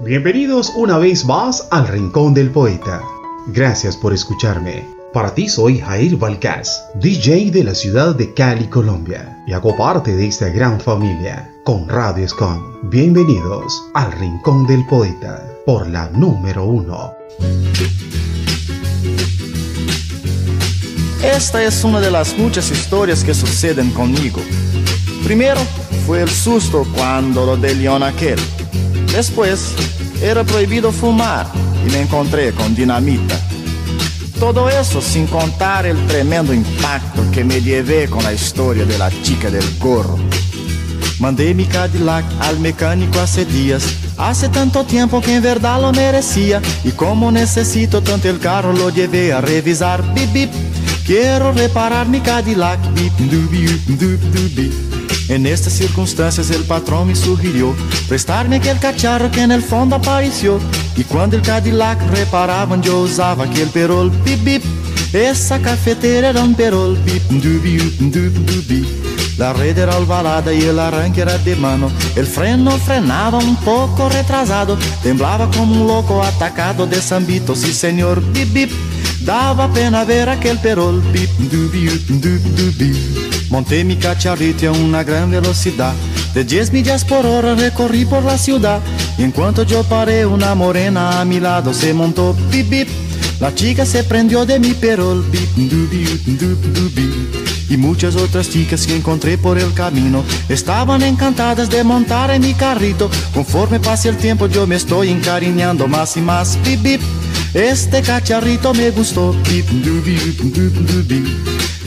Bienvenidos una vez más al Rincón del Poeta. Gracias por escucharme. Para ti soy Jair Valcás, DJ de la ciudad de Cali, Colombia, y hago parte de esta gran familia con Radio Escom. Bienvenidos al Rincón del Poeta por la número uno. Esta es una de las muchas historias que suceden conmigo. Primero fue el susto cuando lo de León aquel. Después era prohibido fumar y me encontré con dinamita. Todo eso sin contar el tremendo impacto que me llevé con la historia de la chica del gorro. Mandé mi Cadillac al mecánico hace días, hace tanto tiempo que en verdad lo merecía. Y como necesito tanto el carro, lo llevé a revisar. Bip, bip. Quiero reparar mi Cadillac. Bip, dubi. En estas circunstancias el patrón me sugirió prestarme aquel cacharro que en el fondo apareció. Y cuando el Cadillac reparaban yo usaba aquel perol, bip bip. Esa cafetera era un perol, bip dubi, dubi, dubi. La red era alvarada y el arranque era de mano. El freno frenaba un poco retrasado. Temblaba como un loco atacado de zambito, sí señor, bip bip. Daba pena ver aquel perol, bip dubi, dubi, dubi. Monté mi cacharrito a una gran velocidad. De 10 millas por hora recorrí por la ciudad. Y en cuanto yo paré, una morena a mi lado se montó. Bip, bip. La chica se prendió de mi perol. Bip, dubi, dubi, dubi. Y muchas otras chicas que encontré por el camino estaban encantadas de montar en mi carrito. Conforme pase el tiempo yo me estoy encariñando más y más. Bip, bip. Este cacharrito me gustó.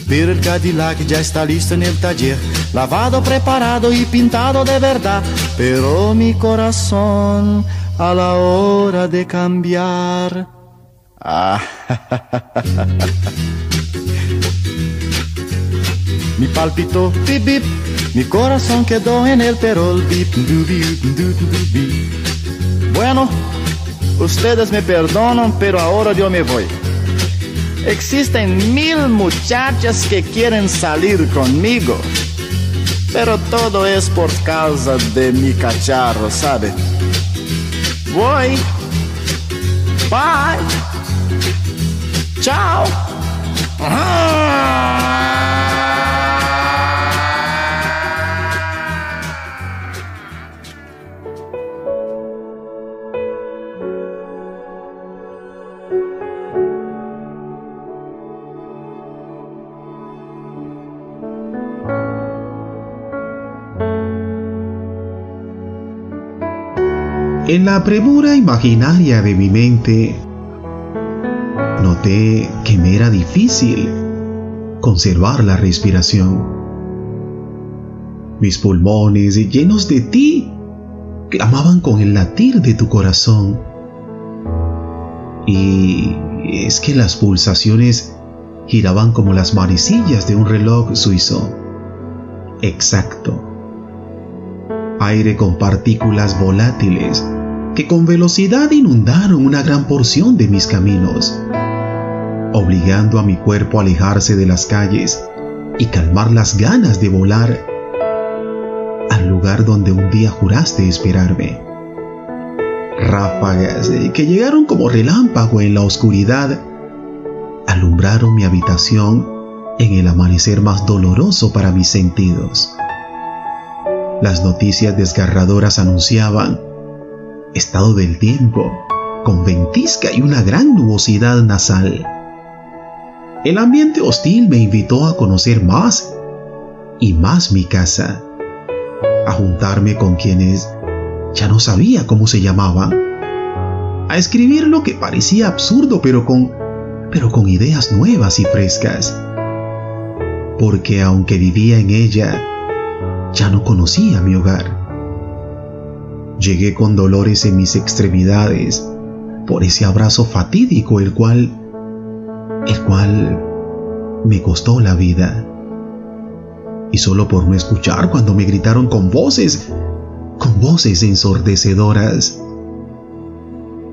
Pero el Cadillac ya está listo en el taller, lavado, preparado y pintado de verdad. Pero mi corazón a la hora de cambiar. Ah, mi palpito, bip, bip, mi corazón quedó en el perol, Bueno, ustedes me perdonan, pero ahora yo me voy. Existen mil muchachas que quieren salir conmigo, pero todo es por causa de mi cacharro, ¿sabe? Voy. Bye. Chao. En la premura imaginaria de mi mente, noté que me era difícil conservar la respiración. Mis pulmones llenos de ti clamaban con el latir de tu corazón. Y es que las pulsaciones giraban como las manecillas de un reloj suizo. Exacto. Aire con partículas volátiles que con velocidad inundaron una gran porción de mis caminos, obligando a mi cuerpo a alejarse de las calles y calmar las ganas de volar al lugar donde un día juraste esperarme. Ráfagas que llegaron como relámpago en la oscuridad alumbraron mi habitación en el amanecer más doloroso para mis sentidos. Las noticias desgarradoras anunciaban estado del tiempo, con ventisca y una gran nubosidad nasal. El ambiente hostil me invitó a conocer más y más mi casa, a juntarme con quienes ya no sabía cómo se llamaban, a escribir lo que parecía absurdo pero con pero con ideas nuevas y frescas. Porque aunque vivía en ella, ya no conocía mi hogar. Llegué con dolores en mis extremidades por ese abrazo fatídico el cual el cual me costó la vida. Y solo por no escuchar cuando me gritaron con voces, con voces ensordecedoras,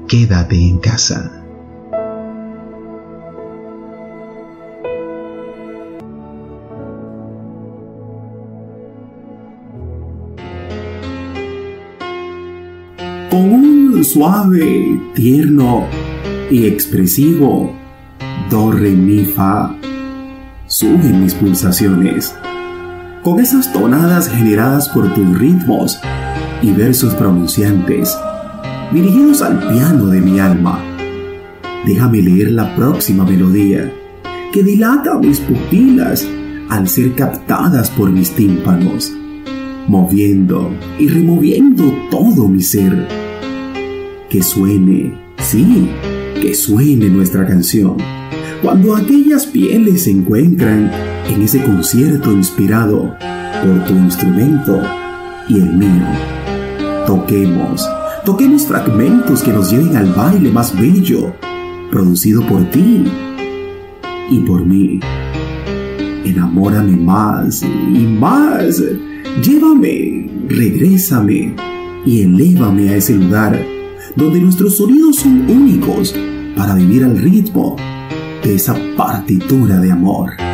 quédate en casa. Suave, tierno y expresivo do, re, mi, fa suben mis pulsaciones. Con esas tonadas generadas por tus ritmos y versos pronunciantes, dirigidos al piano de mi alma, déjame leer la próxima melodía que dilata mis pupilas al ser captadas por mis tímpanos, moviendo y removiendo todo mi ser. Que suene, sí, que suene nuestra canción cuando aquellas pieles se encuentran en ese concierto inspirado por tu instrumento y el mío. Toquemos, toquemos fragmentos que nos lleven al baile más bello, producido por ti y por mí. Enamórame más y más. Llévame, regrésame y elévame a ese lugar donde nuestros sonidos son únicos para vivir al ritmo de esa partitura de amor.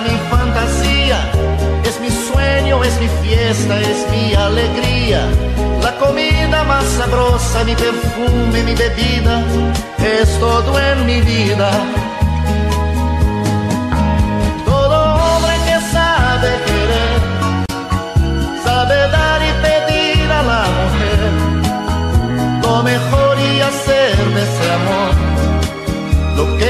mi fantasía es mi sueño, es mi fiesta, es mi alegría. La comida más sabrosa, mi perfume, mi bebida, es todo en mi vida.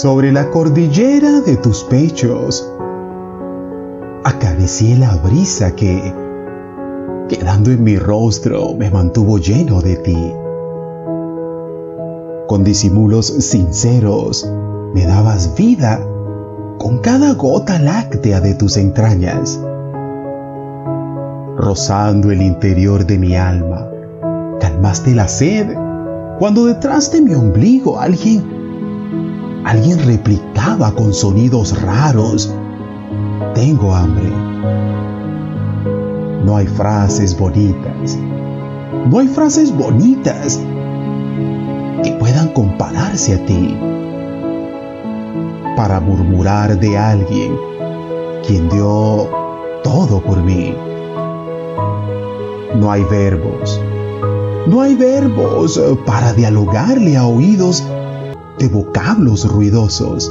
sobre la cordillera de tus pechos. Acaricié la brisa que, quedando en mi rostro, me mantuvo lleno de ti. Con disimulos sinceros, me dabas vida con cada gota láctea de tus entrañas, rozando el interior de mi alma. Calmaste la sed cuando detrás de mi ombligo alguien alguien replicaba con sonidos raros, tengo hambre. No hay frases bonitas, no hay frases bonitas que puedan compararse a ti para murmurar de alguien quien dio todo por mí. No hay verbos, no hay verbos para dialogarle a oídos de vocablos ruidosos.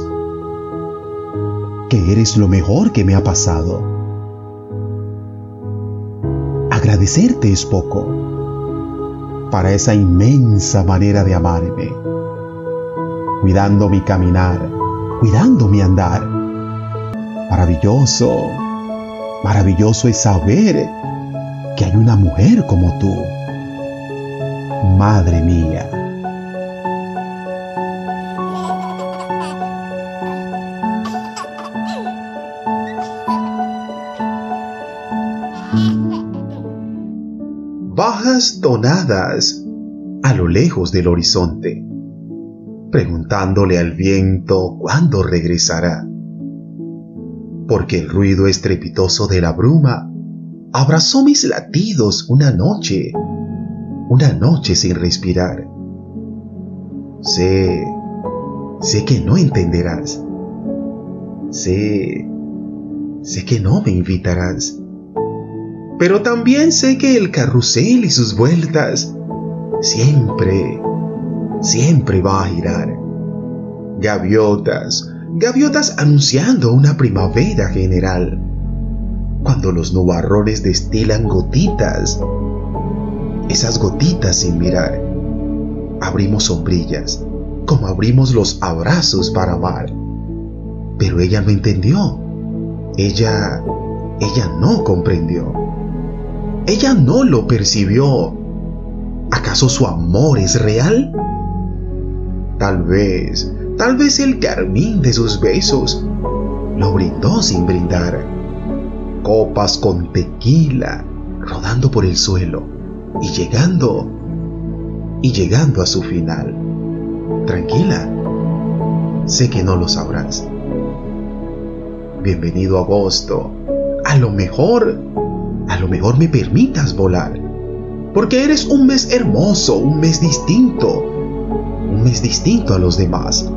Que eres lo mejor que me ha pasado. Agradecerte es poco para esa inmensa manera de amarme, cuidando mi caminar, cuidando mi andar. Maravilloso, maravilloso es saber que hay una mujer como tú. Madre mía. Tonadas a lo lejos del horizonte, preguntándole al viento cuándo regresará, porque el ruido estrepitoso de la bruma abrazó mis latidos una noche una noche sin respirar. Sé, sé que no entenderás. Sé, sé que no me invitarás. Pero también sé que el carrusel y sus vueltas siempre, siempre va a girar. Gaviotas, gaviotas anunciando una primavera general. Cuando los nubarrones destilan gotitas esas gotitas sin mirar. Abrimos sombrillas, como abrimos los abrazos para amar. Pero ella no entendió. Ella, ella no comprendió. Ella no lo percibió. ¿Acaso su amor es real? Tal vez, tal vez el carmín de sus besos lo brindó sin brindar. Copas con tequila rodando por el suelo y llegando, y llegando a su final. Tranquila, sé que no lo sabrás. Bienvenido agosto. A lo mejor, a lo mejor me permitas volar. Porque eres un mes hermoso, un mes distinto. Un mes distinto a los demás.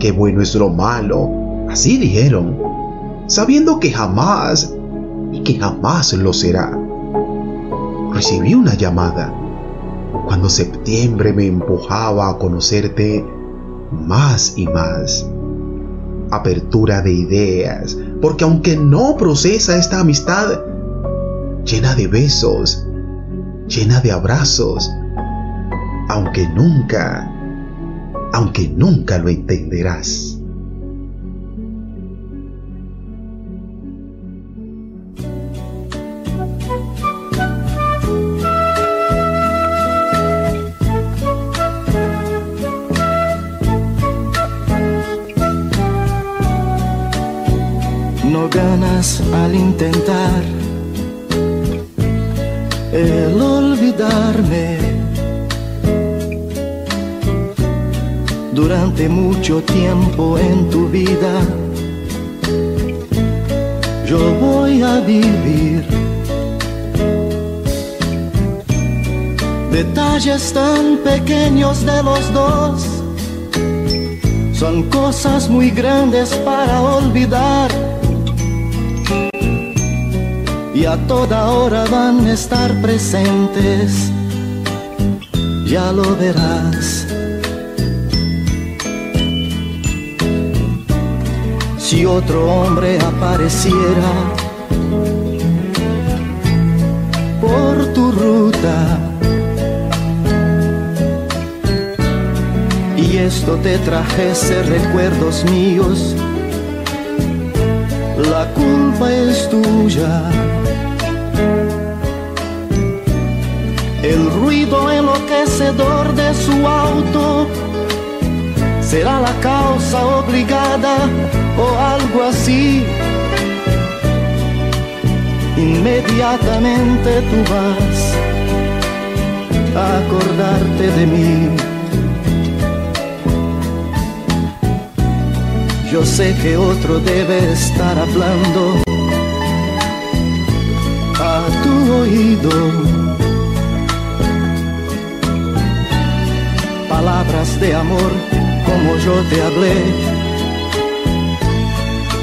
Qué bueno es lo malo, así dijeron. Sabiendo que jamás, y que jamás lo será recibí una llamada cuando septiembre me empujaba a conocerte más y más. Apertura de ideas, porque aunque no procesa esta amistad, llena de besos, llena de abrazos, aunque nunca, aunque nunca lo entenderás. ganas al intentar Durante mucho tiempo en tu vida, yo voy a vivir detalles tan pequeños de los dos. Son cosas muy grandes para olvidar y a toda hora van a estar presentes, ya lo verás. Si otro hombre apareciera por tu ruta y esto te trajese recuerdos míos, la culpa es tuya. El ruido enloquecedor de su auto será la causa obligada o algo así. Inmediatamente tú vas a acordarte de mí. Yo sé que otro debe estar hablando a tu oído. Palabras de amor como yo te hablé,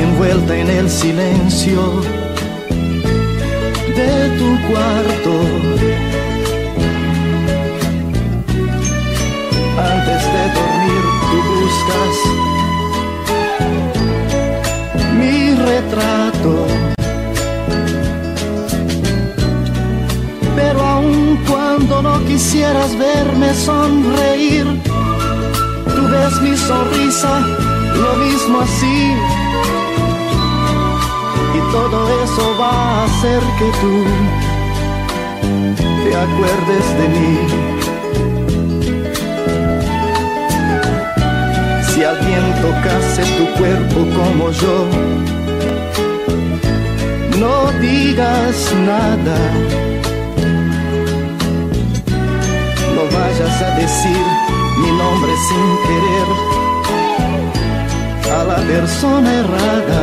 envuelta en el silencio de tu cuarto. Antes de dormir, tú buscas mi retrato. Pero aun cuando no quisieras verme sonreír, tú ves mi sonrisa lo mismo así. Todo eso va a hacer que tú te acuerdes de mí. si alguien tocase tu cuerpo como yo. No digas nada, no vayas a decir mi nombre sin querer a la persona errada.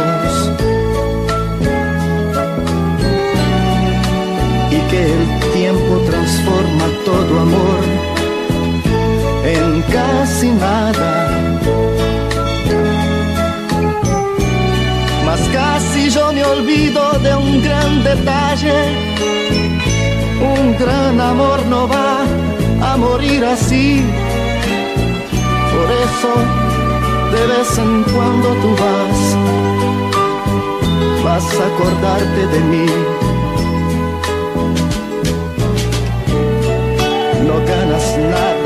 que el tiempo transforma todo amor en casi nada. Mas casi yo me olvido de un gran detalle. Un gran amor no va a morir así. Por eso, de vez en cuando tú vas, vas a acordarte de mí.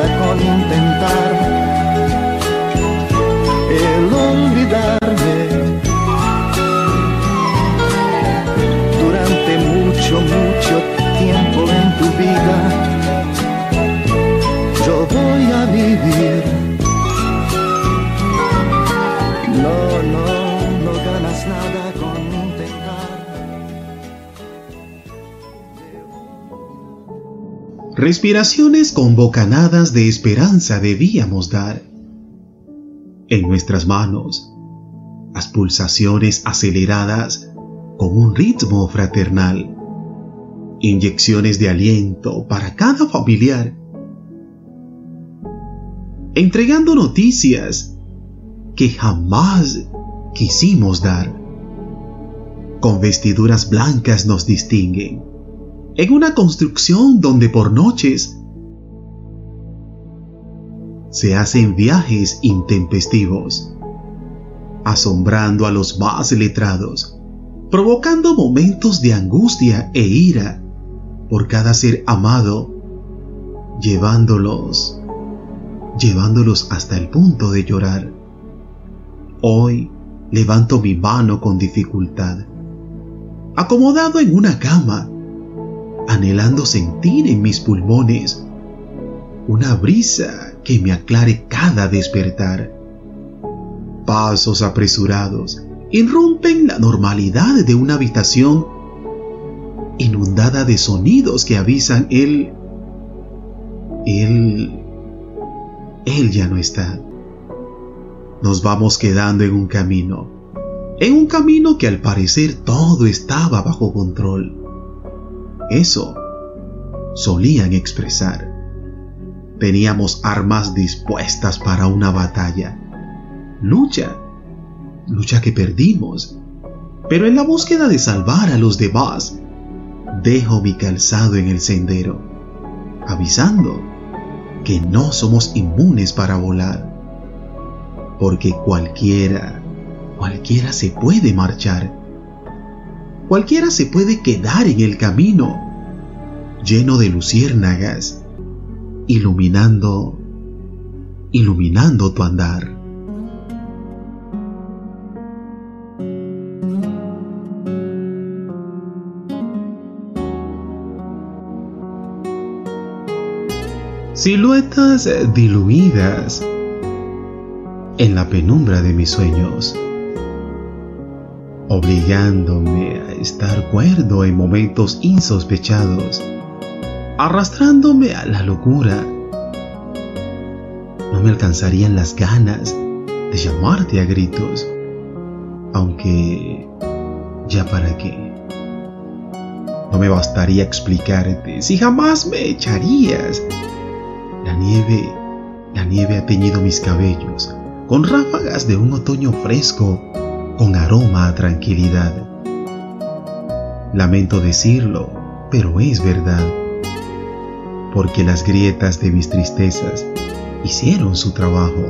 Nada con Respiraciones con bocanadas de esperanza debíamos dar. En nuestras manos, las pulsaciones aceleradas con un ritmo fraternal. Inyecciones de aliento para cada familiar. Entregando noticias que jamás quisimos dar. Con vestiduras blancas nos distinguen en una construcción donde por noches se hacen viajes intempestivos, asombrando a los más letrados, provocando momentos de angustia e ira por cada ser amado, llevándolos, llevándolos hasta el punto de llorar. Hoy levanto mi mano con dificultad, acomodado en una cama, anhelando sentir en mis pulmones una brisa que me aclare cada despertar. Pasos apresurados irrumpen la normalidad de una habitación inundada de sonidos que avisan él, él, él ya no está. Nos vamos quedando en un camino, en un camino que al parecer todo estaba bajo control eso solían expresar. Teníamos armas dispuestas para una batalla, lucha, lucha que perdimos. Pero en la búsqueda de salvar a los demás, dejo mi calzado en el sendero, avisando que no somos inmunes para volar, porque cualquiera, cualquiera se puede marchar, cualquiera se puede quedar en el camino, lleno de luciérnagas, iluminando, iluminando tu andar. Siluetas diluidas en la penumbra de mis sueños, obligándome a estar cuerdo en momentos insospechados, arrastrándome a la locura. No me alcanzarían las ganas de llamarte a gritos, aunque ya para qué. No me bastaría explicarte si jamás me echarías la nieve, la nieve ha teñido mis cabellos con ráfagas de un otoño fresco, con aroma a tranquilidad. Lamento decirlo, pero es verdad, porque las grietas de mis tristezas hicieron su trabajo,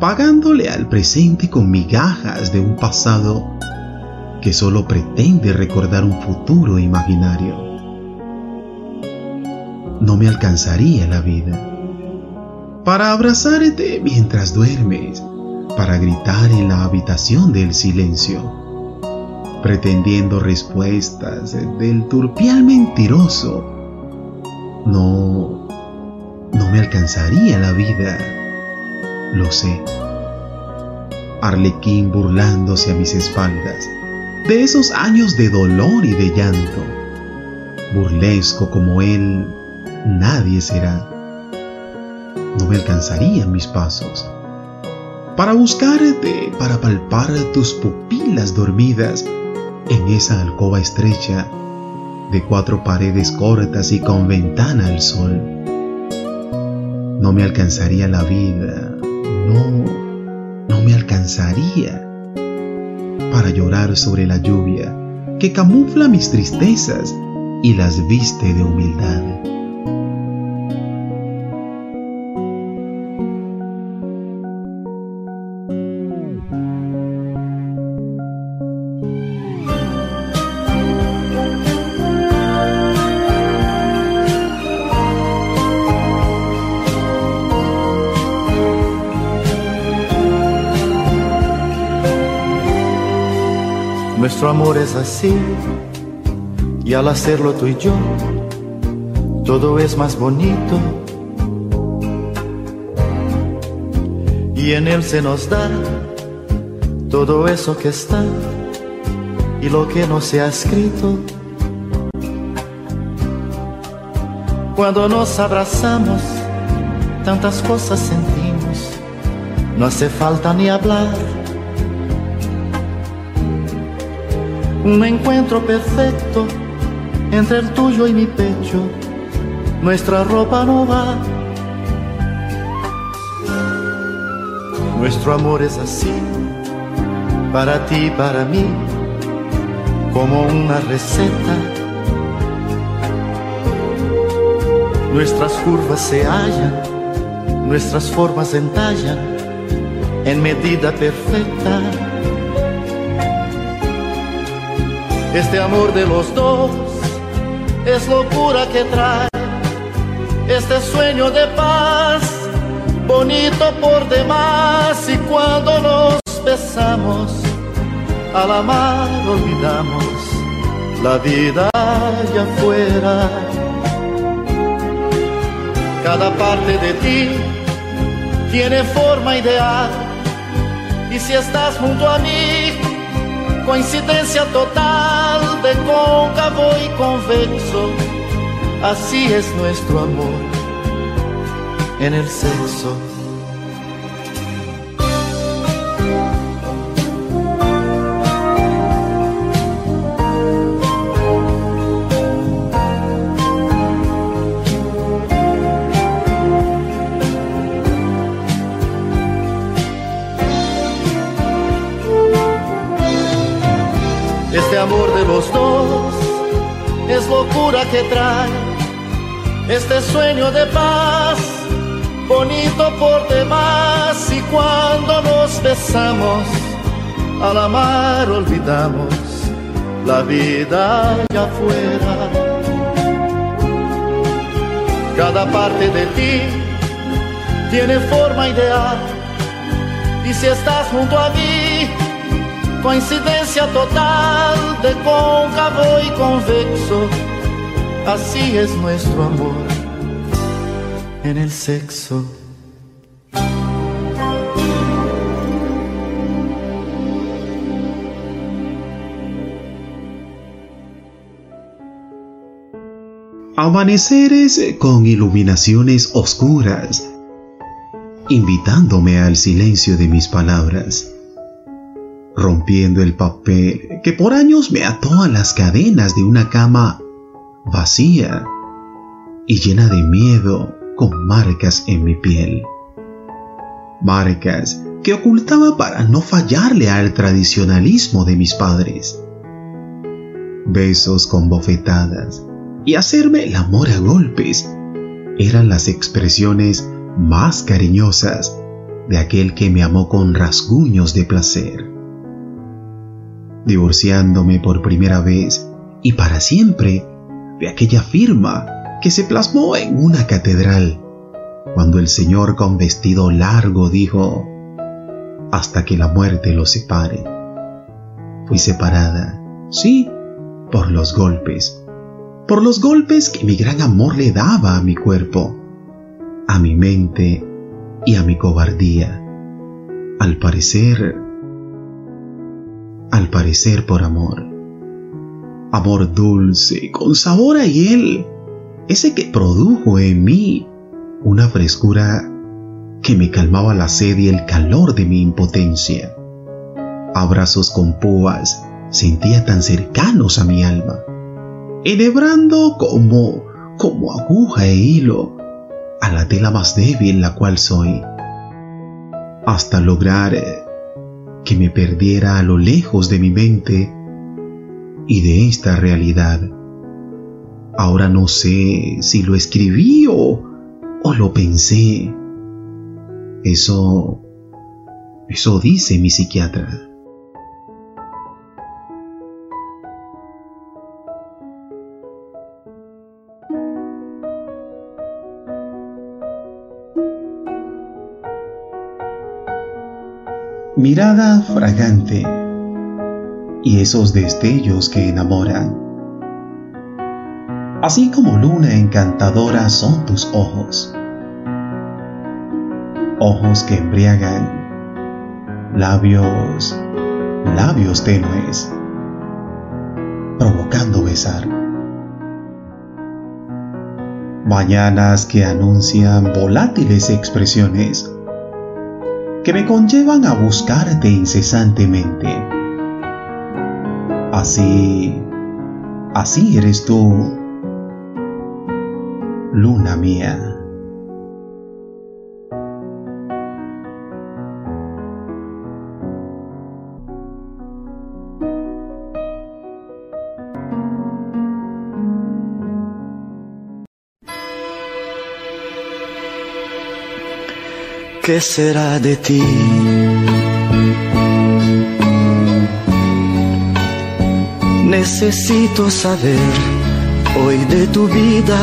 pagándole al presente con migajas de un pasado que solo pretende recordar un futuro imaginario no me alcanzaría la vida. Para abrazarte mientras duermes, para gritar en la habitación del silencio, pretendiendo respuestas del turpial mentiroso, no, no me alcanzaría la vida, lo sé. Arlequín burlándose a mis espaldas de esos años de dolor y de llanto, burlesco como él nadie será. No me alcanzarían mis pasos. Para buscarte, para palpar tus pupilas dormidas en esa alcoba estrecha de cuatro paredes cortas y con ventana al sol. No me alcanzaría la vida, no, no me alcanzaría para llorar sobre la lluvia que camufla mis tristezas y las viste de humildad. Amor es así y al hacerlo tú y yo, todo es más bonito. Y en él se nos da todo eso que está y lo que no se ha escrito. Cuando nos abrazamos, tantas cosas sentimos, no hace falta ni hablar un encuentro perfecto entre el tuyo y mi pecho. Nuestra ropa no va. Nuestro amor es así, para ti y para mí, como una receta. Nuestras curvas se hallan, nuestras formas entallan en medida perfecta Este amor de los dos es locura que trae este sueño de paz, bonito por demás. Y cuando nos besamos, al amar olvidamos la vida allá afuera. Cada parte de ti tiene forma ideal. Y si estás junto a mí, coincidencia total de cóncavo y convexo, así es nuestro amor en el sexo. Que trae este sueño de paz, bonito por demás. Y cuando nos besamos, al amar olvidamos la vida allá afuera. Cada parte de ti tiene forma ideal. Y si estás junto a mí, coincidencia total de cóncavo y convexo. Así es nuestro amor en el sexo. Amaneceres con iluminaciones oscuras, invitándome al silencio de mis palabras, rompiendo el papel que por años me ató a las cadenas de una cama vacía y llena de miedo con marcas en mi piel. Marcas que ocultaba para no fallarle al tradicionalismo de mis padres. Besos con bofetadas y hacerme el amor a golpes eran las expresiones más cariñosas de aquel que me amó con rasguños de placer. Divorciándome por primera vez y para siempre aquella firma que se plasmó en una catedral, cuando el Señor con vestido largo dijo, hasta que la muerte los separe. Fui separada, sí, por los golpes, por los golpes que mi gran amor le daba a mi cuerpo, a mi mente y a mi cobardía. Al parecer, al parecer por amor. Amor dulce, con sabor a hiel, ese que produjo en mí una frescura que me calmaba la sed y el calor de mi impotencia. Abrazos con púas sentía tan cercanos a mi alma enhebrando como, como aguja e hilo a la tela más débil la cual soy, hasta lograr que me perdiera a lo lejos de mi mente y de esta realidad. Ahora no sé si lo escribí o, o lo pensé. Eso, eso dice mi psiquiatra. mirada fragante y esos destellos que enamoran. Así como luna encantadora son tus ojos, ojos que embriagan, labios, labios tenues, provocando besar. Mañanas que anuncian volátiles expresiones que me conllevan a buscarte incesantemente. Así, así eres tú, luna mía. ¿qué será de ti? Necesito saber hoy de tu vida.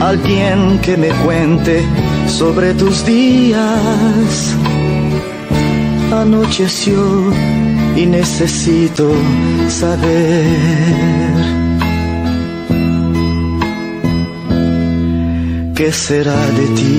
Alguien que me cuente sobre tus días. Anocheció y necesito saber. ¿qué será de ti?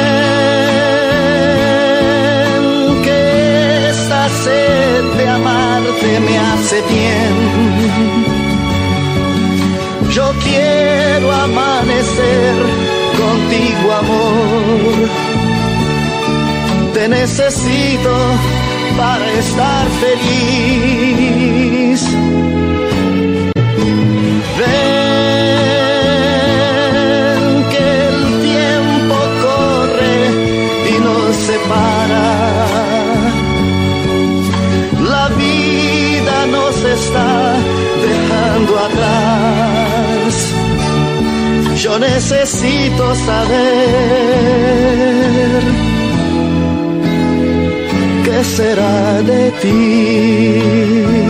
me hace bien. Yo quiero amanecer contigo, amor. Te necesito para estar feliz. Necesito saber qué será de ti.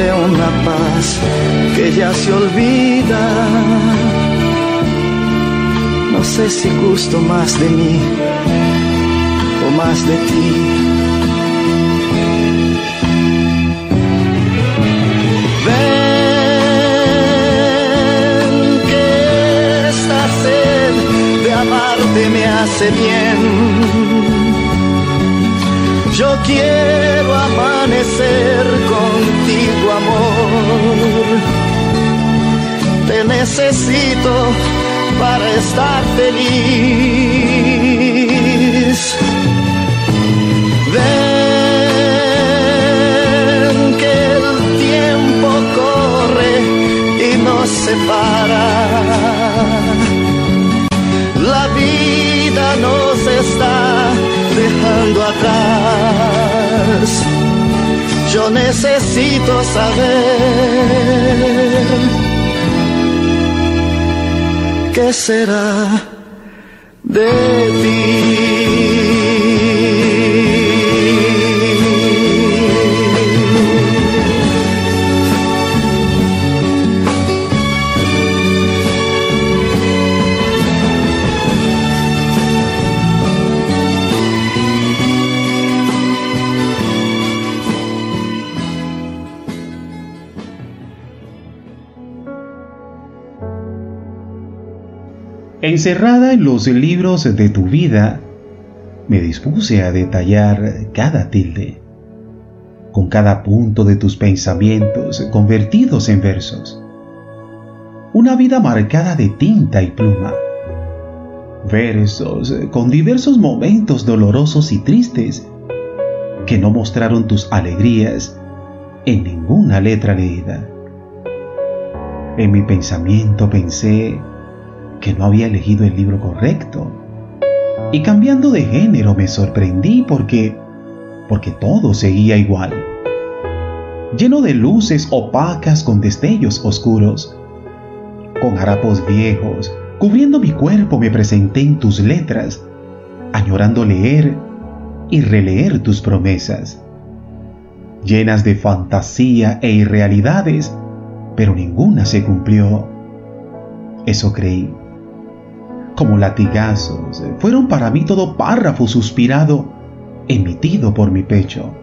De una paz que ya se olvida. No sé si gusto más de mí o más de ti. Ven que esta sed de amarte me hace bien. Yo quiero amanecer contigo, amor. Te necesito para estar feliz. Ven que el tiempo corre y nos separa. La vida nos está dejando atrás. Yo necesito saber qué será de ti. Encerrada en los libros de tu vida, me dispuse a detallar cada tilde, con cada punto de tus pensamientos convertidos en versos. Una vida marcada de tinta y pluma. Versos con diversos momentos dolorosos y tristes que no mostraron tus alegrías en ninguna letra leída. En mi pensamiento pensé que no había elegido el libro correcto. Y cambiando de género me sorprendí porque porque todo seguía igual. Lleno de luces opacas con destellos oscuros, con harapos viejos, cubriendo mi cuerpo me presenté en tus letras, añorando leer y releer tus promesas, llenas de fantasía e irrealidades, pero ninguna se cumplió. Eso creí como latigazos, fueron para mí todo párrafo suspirado, emitido por mi pecho,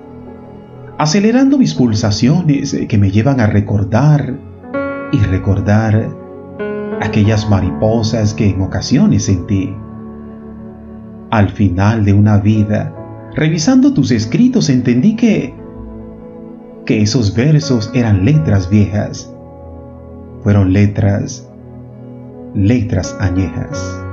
acelerando mis pulsaciones que me llevan a recordar y recordar aquellas mariposas que en ocasiones sentí. Al final de una vida, revisando tus escritos, entendí que que esos versos eran letras viejas. Fueron letras letras añejas.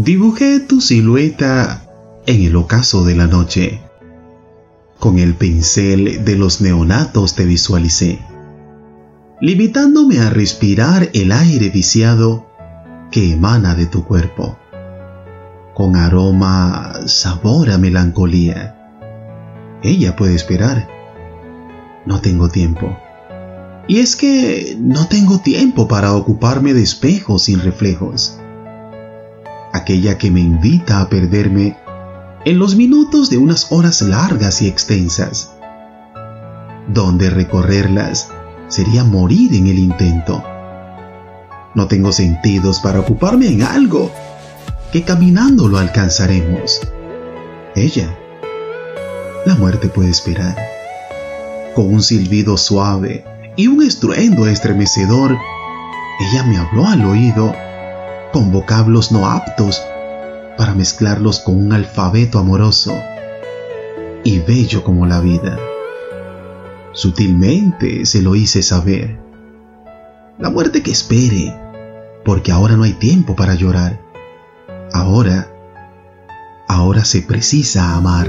Dibujé tu silueta en el ocaso de la noche. Con el pincel de los neonatos te visualicé, limitándome a respirar el aire viciado que emana de tu cuerpo, con aroma, sabor a melancolía. Ella puede esperar. No tengo tiempo. Y es que no tengo tiempo para ocuparme de espejos sin reflejos. Aquella que me invita a perderme en los minutos de unas horas largas y extensas, donde recorrerlas sería morir en el intento. No tengo sentidos para ocuparme en algo que caminando lo alcanzaremos. Ella, la muerte puede esperar. Con un silbido suave y un estruendo estremecedor, ella me habló al oído con vocablos no aptos para mezclarlos con un alfabeto amoroso y bello como la vida. Sutilmente se lo hice saber. La muerte que espere, porque ahora no hay tiempo para llorar. Ahora, ahora se precisa amar.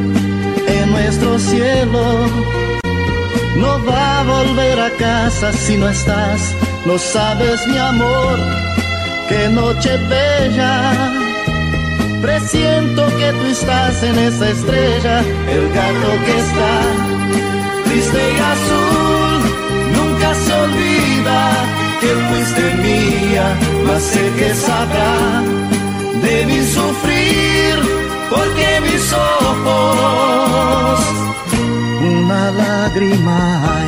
nuestro cielo no va a volver a casa si no estás. No sabes mi amor, qué noche bella. Presiento que tú estás en esa estrella, el gato que está triste y azul. Nunca se olvida que fuiste mía, mas sé que sabrá de mi sufrir, una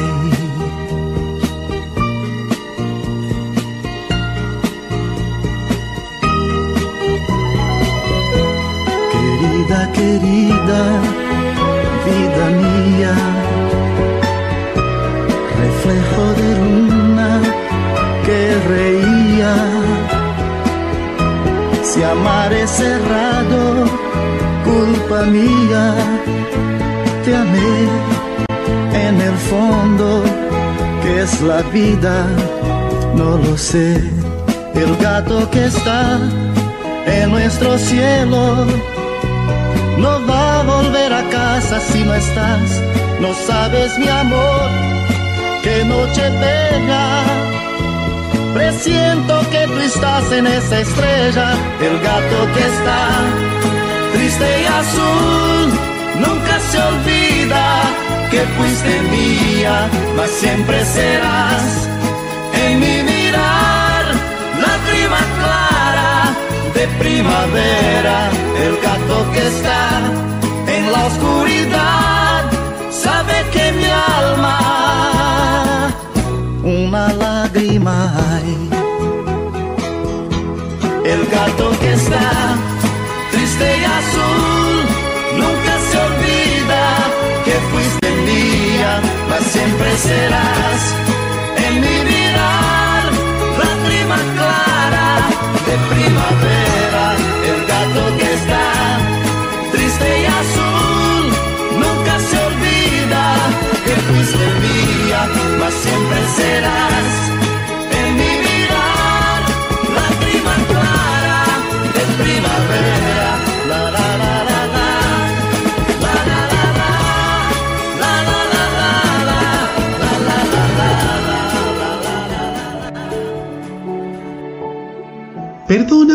la vida, no lo sé. El gato que está en nuestro cielo no va a volver a casa si no estás. No sabes mi amor, qué noche bella. Presiento que tú estás en esa estrella, el gato que está triste y azul. Nunca se olvida que fuiste mía, mas siempre serás en mi mirar, lágrima clara de primavera, el gato que está en la oscuridad, sabe que mi alma una lágrima hay. El gato que está siempre serás. En mi mirar, lágrima clara de primavera,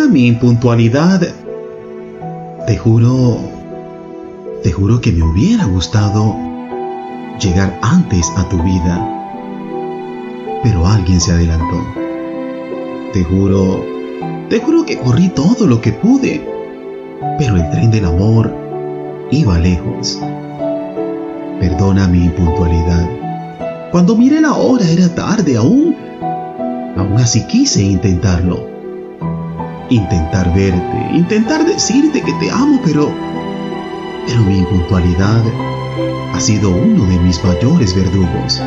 mi impuntualidad. Te juro, te juro que me hubiera gustado llegar antes a tu vida. Pero alguien se adelantó. Te juro, te juro que corrí todo lo que pude. Pero el tren del amor iba lejos. Perdona mi impuntualidad. Cuando miré la hora era tarde aún. Aún así quise intentarlo. Intentar verte, intentar decirte que te amo, pero... Pero mi impuntualidad ha sido uno de mis mayores verdugos.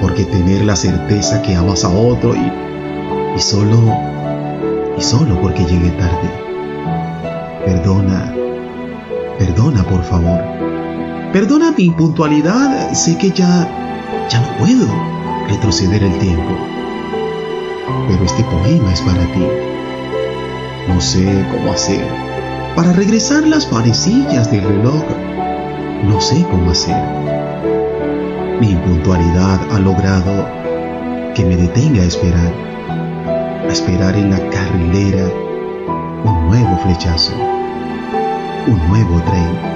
Porque tener la certeza que amas a otro y, y solo... y solo porque llegué tarde. Perdona, perdona por favor. Perdona mi impuntualidad, sé que ya... ya no puedo retroceder el tiempo. Pero este poema es para ti. No sé cómo hacer. Para regresar las manecillas del reloj, no sé cómo hacer. Mi impuntualidad ha logrado que me detenga a esperar. A esperar en la carrilera un nuevo flechazo. Un nuevo tren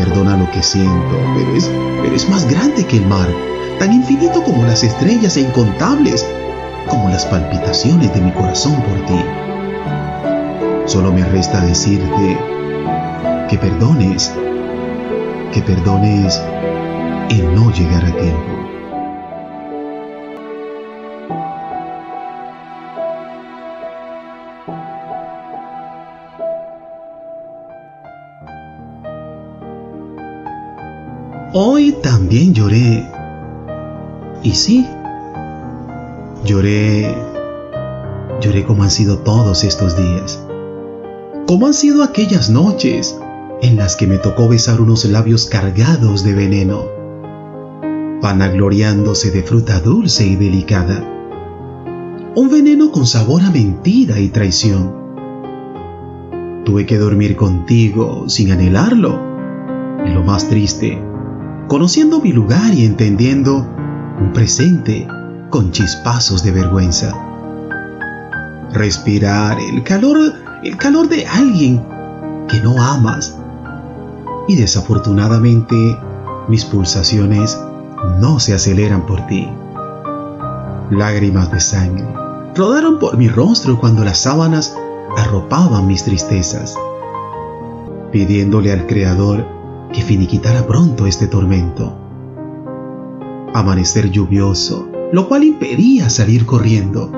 Perdona lo que siento, pero es, pero es más grande que el mar, tan infinito como las estrellas e incontables como las palpitaciones de mi corazón por ti. Solo me resta decirte que perdones, que perdones el no llegar a tiempo. Hoy también lloré. Y sí, lloré, lloré como han sido todos estos días. Como han sido aquellas noches en las que me tocó besar unos labios cargados de veneno, vanagloriándose de fruta dulce y delicada. Un veneno con sabor a mentira y traición. Tuve que dormir contigo sin anhelarlo. Y lo más triste, conociendo mi lugar y entendiendo un presente con chispazos de vergüenza. Respirar el calor, el calor de alguien que no amas. Y desafortunadamente mis pulsaciones no se aceleran por ti. Lágrimas de sangre rodaron por mi rostro cuando las sábanas arropaban mis tristezas, pidiéndole al Creador que finiquitara pronto este tormento. Amanecer lluvioso, lo cual impedía salir corriendo,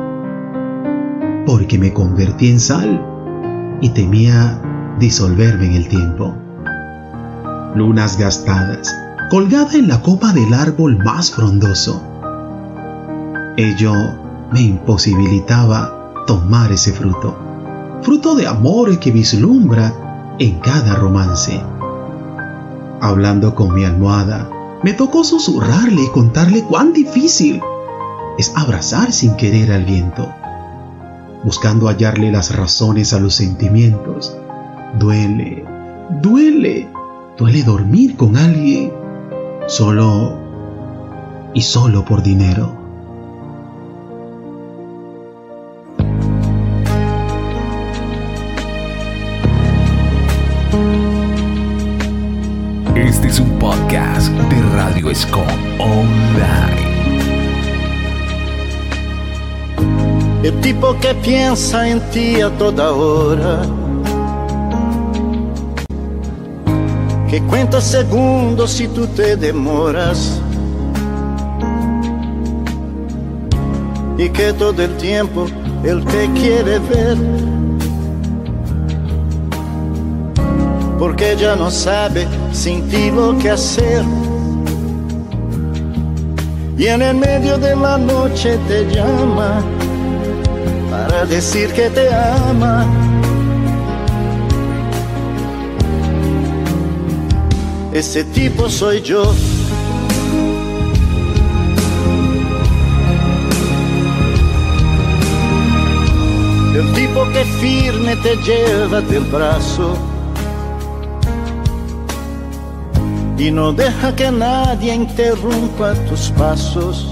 porque me convertí en sal y temía disolverme en el tiempo. Lunas gastadas, colgada en la copa del árbol más frondoso. Ello me imposibilitaba tomar ese fruto, fruto de amor que vislumbra en cada romance hablando con mi almohada, me tocó susurrarle y contarle cuán difícil es abrazar sin querer al viento, buscando hallarle las razones a los sentimientos. Duele, duele, duele dormir con alguien solo y solo por dinero. Este es un podcast de Radio Escom Online. El tipo que piensa en ti a toda hora. Que cuenta segundos si tú te demoras. Y que todo el tiempo él te quiere ver porque ya no sabe sin ti lo que hacer. Y en el medio de la noche te llama decir que te ama. Ese tipo soy yo. El tipo que firme te lleva del brazo y no deja que nadie interrumpa tus pasos.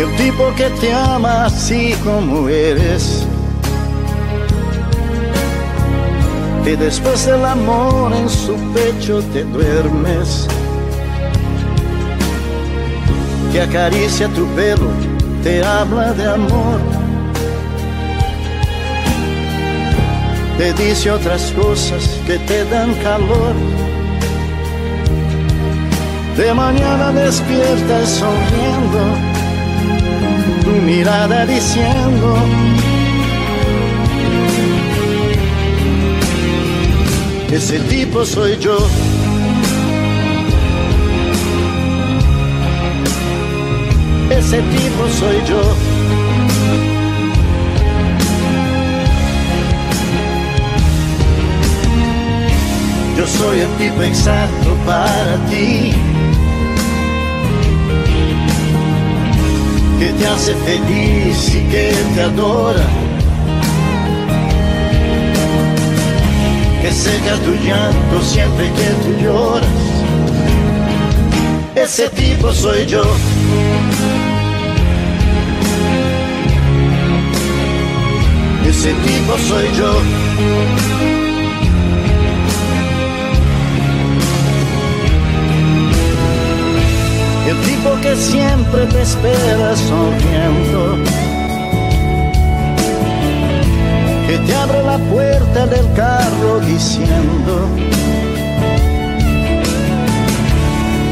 El tipo que te ama así como eres. Y después del amor en su pecho te duermes. Que acaricia tu pelo, te habla de amor. Te dice otras cosas que te dan calor. De mañana despiertas sonriendo tu mirada diciendo, ese tipo soy yo. Ese tipo soy yo. Yo soy el tipo exacto para ti. Que te hace feliz y que te adora. Que seca tu llanto siempre que tú lloras. Ese tipo soy yo. Ese tipo soy yo. El tipo que siempre te espera sonriendo, que te abre la puerta del carro diciendo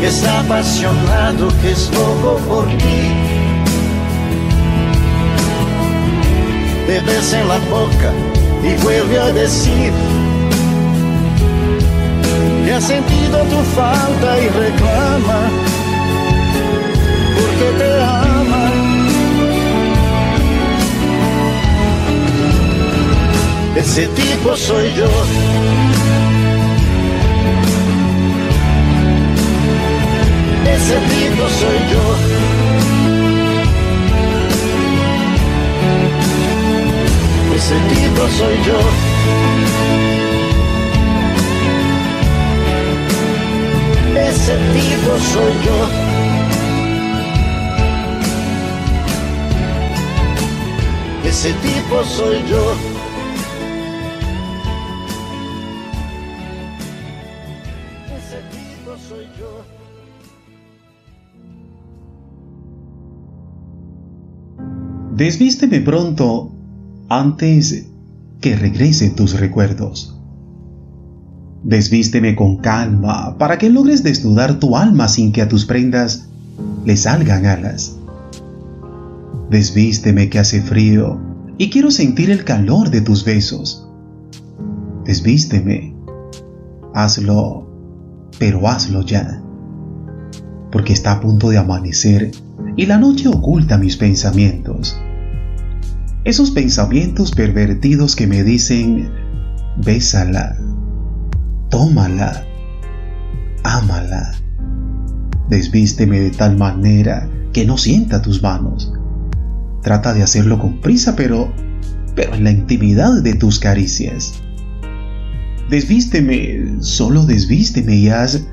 que está apasionado, que es loco por ti. Te besa en la boca y vuelve a decir que ha sentido tu falta y reclama que te ama. Ese tipo soy yo. Ese tipo soy yo. Ese tipo soy yo. Ese tipo soy yo. Ese tipo soy yo. Ese tipo soy yo. Desvísteme pronto antes que regresen tus recuerdos. Desvísteme con calma para que logres desnudar tu alma sin que a tus prendas le salgan alas. Desvísteme que hace frío y quiero sentir el calor de tus besos. Desvísteme. Hazlo, pero hazlo ya. Porque está a punto de amanecer y la noche oculta mis pensamientos. Esos pensamientos pervertidos que me dicen, bésala, tómala, ámala. Desvísteme de tal manera que no sienta tus manos Trata de hacerlo con prisa, pero, pero en la intimidad de tus caricias. Desvísteme, solo desvísteme y haz,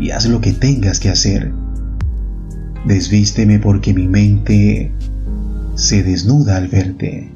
y haz lo que tengas que hacer. Desvísteme porque mi mente se desnuda al verte.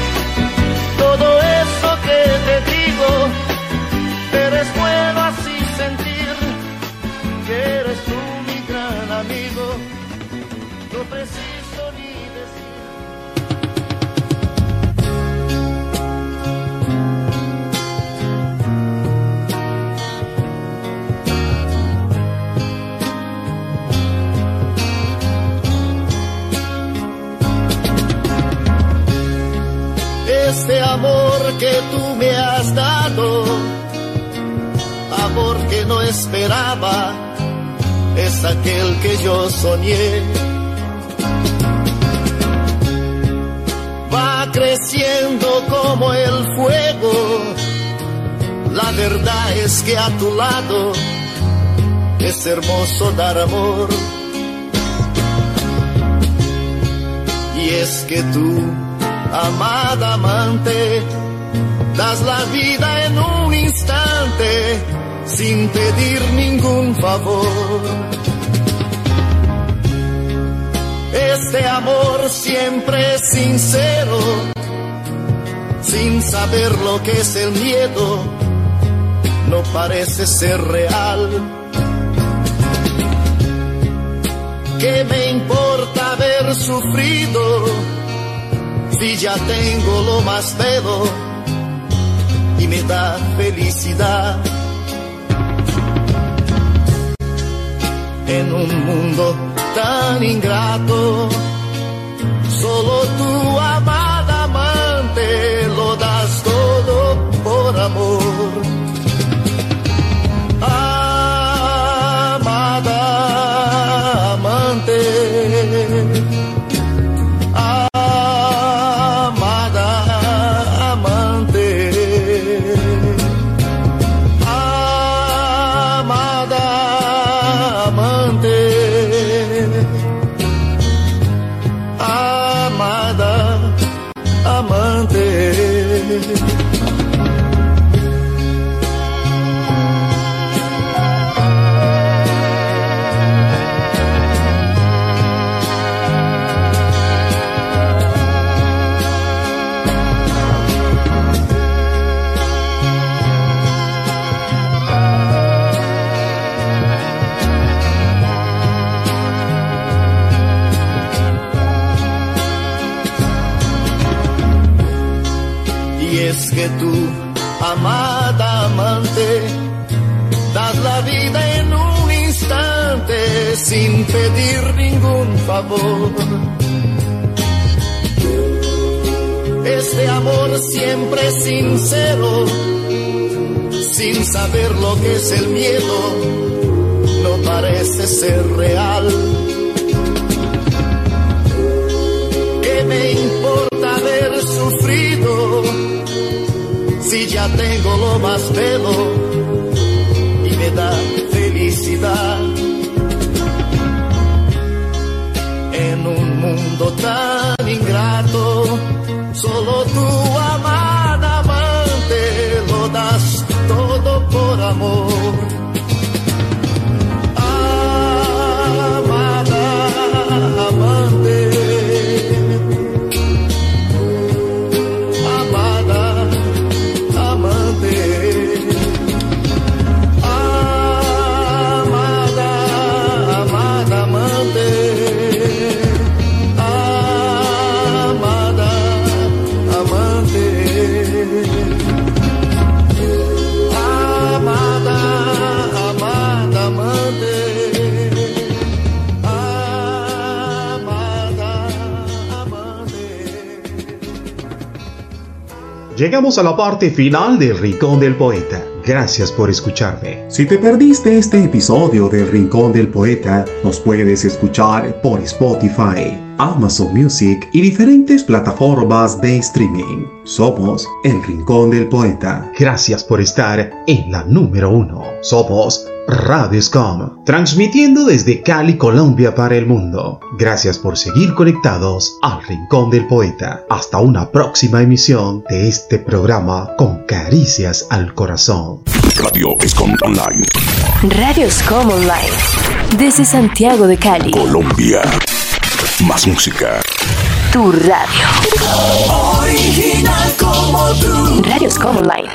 todo amor que tú me has dado, amor que no esperaba, es aquel que yo soñé. Va creciendo como el fuego, la verdad es que a tu lado es hermoso dar amor. Y es que tú amada amante, das la vida en un instante sin pedir ningún favor. Este amor siempre es sincero, sin saber lo que es el miedo, no parece ser real. ¿Qué me importa haber sufrido? Ya tengo lo más bello y me da felicidad. En un mundo tan ingrato, solo tu amada Este amor siempre sincero, sin saber lo que es el miedo, no parece ser real. ¿Qué me importa haber sufrido si ya tengo lo más bello y me da felicidad? Mundo tan ingrato, solo tu amada amante lo das todo por amor. Llegamos a la parte final del Rincón del Poeta. Gracias por escucharme. Si te perdiste este episodio del Rincón del Poeta, nos puedes escuchar por Spotify, Amazon Music y diferentes plataformas de streaming. Somos El Rincón del Poeta. Gracias por estar en la número uno. Somos Radio Scom, transmitiendo desde Cali, Colombia para el mundo. Gracias por seguir conectados al Rincón del Poeta. Hasta una próxima emisión de este programa con caricias al corazón. Radio Escom Online. Radio Scom Online. Desde Santiago de Cali. Colombia. Más música. Tu radio. Original como tú. Online.